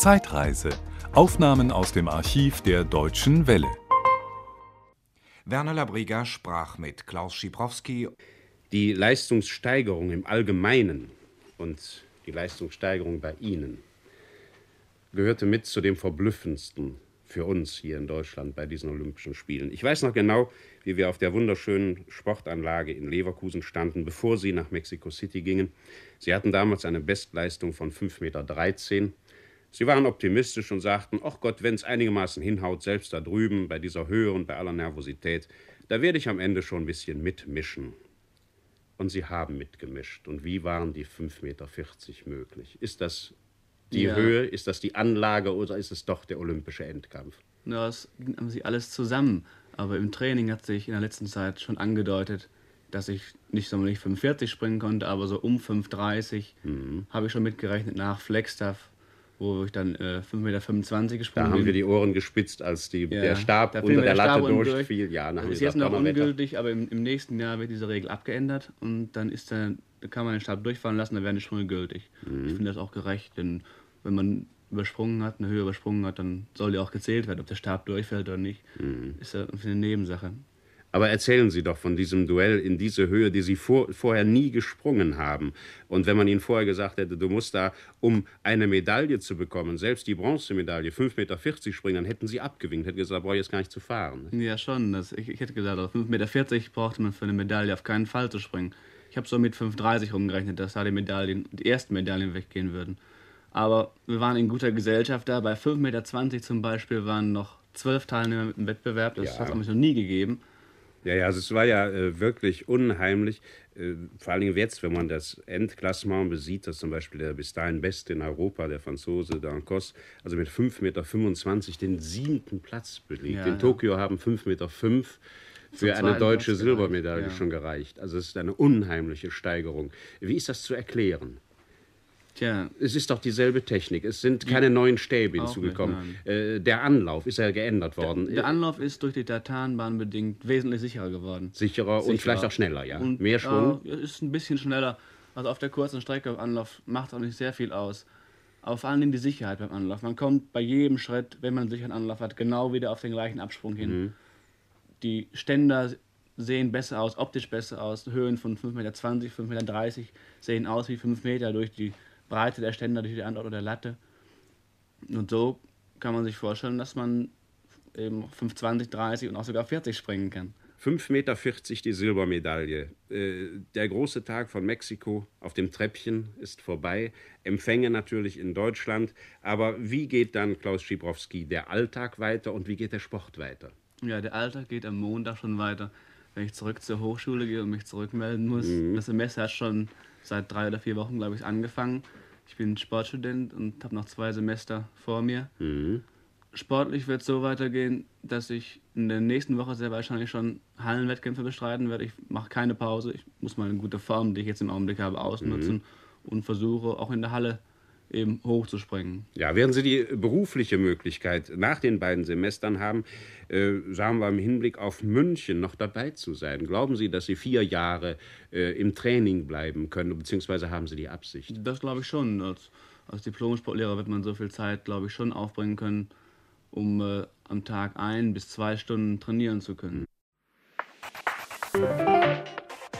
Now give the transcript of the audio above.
Zeitreise. Aufnahmen aus dem Archiv der Deutschen Welle. Werner Labriga sprach mit Klaus Schibrowski. Die Leistungssteigerung im Allgemeinen und die Leistungssteigerung bei Ihnen gehörte mit zu dem verblüffendsten für uns hier in Deutschland bei diesen Olympischen Spielen. Ich weiß noch genau, wie wir auf der wunderschönen Sportanlage in Leverkusen standen, bevor Sie nach Mexico City gingen. Sie hatten damals eine Bestleistung von 5,13 Meter. Sie waren optimistisch und sagten, ach Gott, wenn es einigermaßen hinhaut, selbst da drüben, bei dieser Höhe und bei aller Nervosität, da werde ich am Ende schon ein bisschen mitmischen. Und Sie haben mitgemischt. Und wie waren die 5,40 Meter möglich? Ist das die ja. Höhe? Ist das die Anlage oder ist es doch der olympische Endkampf? Das haben sie alles zusammen. Aber im Training hat sich in der letzten Zeit schon angedeutet, dass ich nicht so nicht 45 springen konnte, aber so um 5,30 mhm. habe ich schon mitgerechnet nach Flagstaff, wo ich dann äh, 5,25 Meter gesprungen bin. Da haben wir die Ohren gespitzt, als die, ja, der Stab unter der Latte durchfiel. Ja, das ist jetzt noch ungültig, aber im, im, nächsten Jahr wird diese Regel abgeändert und dann ist der, kann man den Stab durchfahren lassen, dann werden die Sprünge gültig. Mhm. Ich finde das auch gerecht, denn wenn man übersprungen hat, eine Höhe übersprungen hat, dann soll ja auch gezählt werden, ob der Stab durchfällt oder nicht. Mhm. Ist ja eine Nebensache. Aber erzählen Sie doch von diesem Duell in diese Höhe, die Sie vor, vorher nie gesprungen haben. Und wenn man Ihnen vorher gesagt hätte, du musst da, um eine Medaille zu bekommen, selbst die Bronzemedaille, 5,40 Meter springen, dann hätten Sie abgewinkt, hätten gesagt, da brauche ich jetzt gar nicht zu fahren. Ja, schon. Das, ich, ich hätte gesagt, 5,40 Meter brauchte man für eine Medaille auf keinen Fall zu springen. Ich habe so mit 5,30 rumgerechnet, dass da die Medaillen, die ersten Medaillen weggehen würden. Aber wir waren in guter Gesellschaft da. Bei 5,20 Meter zum Beispiel waren noch zwölf Teilnehmer im Wettbewerb. Das ja. hat es noch nie gegeben. Ja, ja, also es war ja äh, wirklich unheimlich. Äh, vor allem jetzt, wenn man das Endklassement besieht, dass zum Beispiel der bis dahin Beste in Europa, der Franzose Dancos, also mit 5,25 Meter den siebten Platz belegt. Ja, in ja. Tokio haben 5,5 Meter fünf für eine deutsche Silbermedaille ja. schon gereicht. Also es ist eine unheimliche Steigerung. Wie ist das zu erklären? Tja. Es ist doch dieselbe Technik. Es sind keine neuen Stäbe hinzugekommen. Äh, der Anlauf ist ja geändert worden. Der, der, Anlauf ist durch die Tartanbahn bedingt wesentlich sicherer geworden. Sicherer, sicherer. und vielleicht auch schneller, ja. Und, Mehr Schwung. Ja, ist ein bisschen schneller. Also auf der kurzen Strecke Anlauf macht auch nicht sehr viel aus. Aber vor allem die Sicherheit beim Anlauf. Man kommt bei jedem Schritt, wenn man sicher einen Anlauf hat, genau wieder auf den gleichen Absprung hin. Mhm. Die Ständer sehen besser aus, optisch besser aus. Höhen von 5,20 Meter, 5,30 Meter sehen aus wie 5 Meter durch die Breite der Ständer durch die Antwort der Latte. Und so kann man sich vorstellen, dass man eben 5,20, 30 und auch sogar 40 springen kann. 5,40 Meter die Silbermedaille. Äh, der große Tag von Mexiko auf dem Treppchen ist vorbei. Empfänge natürlich in Deutschland. Aber wie geht dann, Klaus Schibrowski, der Alltag weiter und wie geht der Sport weiter? Ja, der Alltag geht am Montag schon weiter. Wenn ich zurück zur Hochschule gehe und mich zurückmelden muss, mhm. das Semester hat schon seit drei oder vier Wochen, glaube ich, angefangen. Ich bin Sportstudent und habe noch zwei Semester vor mir. Mhm. Sportlich wird es so weitergehen, dass ich in der nächsten Woche sehr wahrscheinlich schon Hallenwettkämpfe bestreiten werde. Ich mache keine Pause. Ich muss meine gute Form, die ich jetzt im Augenblick habe, ausnutzen mhm. und versuche auch in der Halle eben hochzuspringen. Ja, werden Sie die berufliche Möglichkeit nach den beiden Semestern haben, äh, sagen wir im Hinblick auf München noch dabei zu sein? Glauben Sie, dass Sie vier Jahre äh, im Training bleiben können, beziehungsweise haben Sie die Absicht? Das glaube ich schon. Als, als Diplom-Sportlehrer wird man so viel Zeit, glaube ich, schon aufbringen können, um äh, am Tag ein bis zwei Stunden trainieren zu können.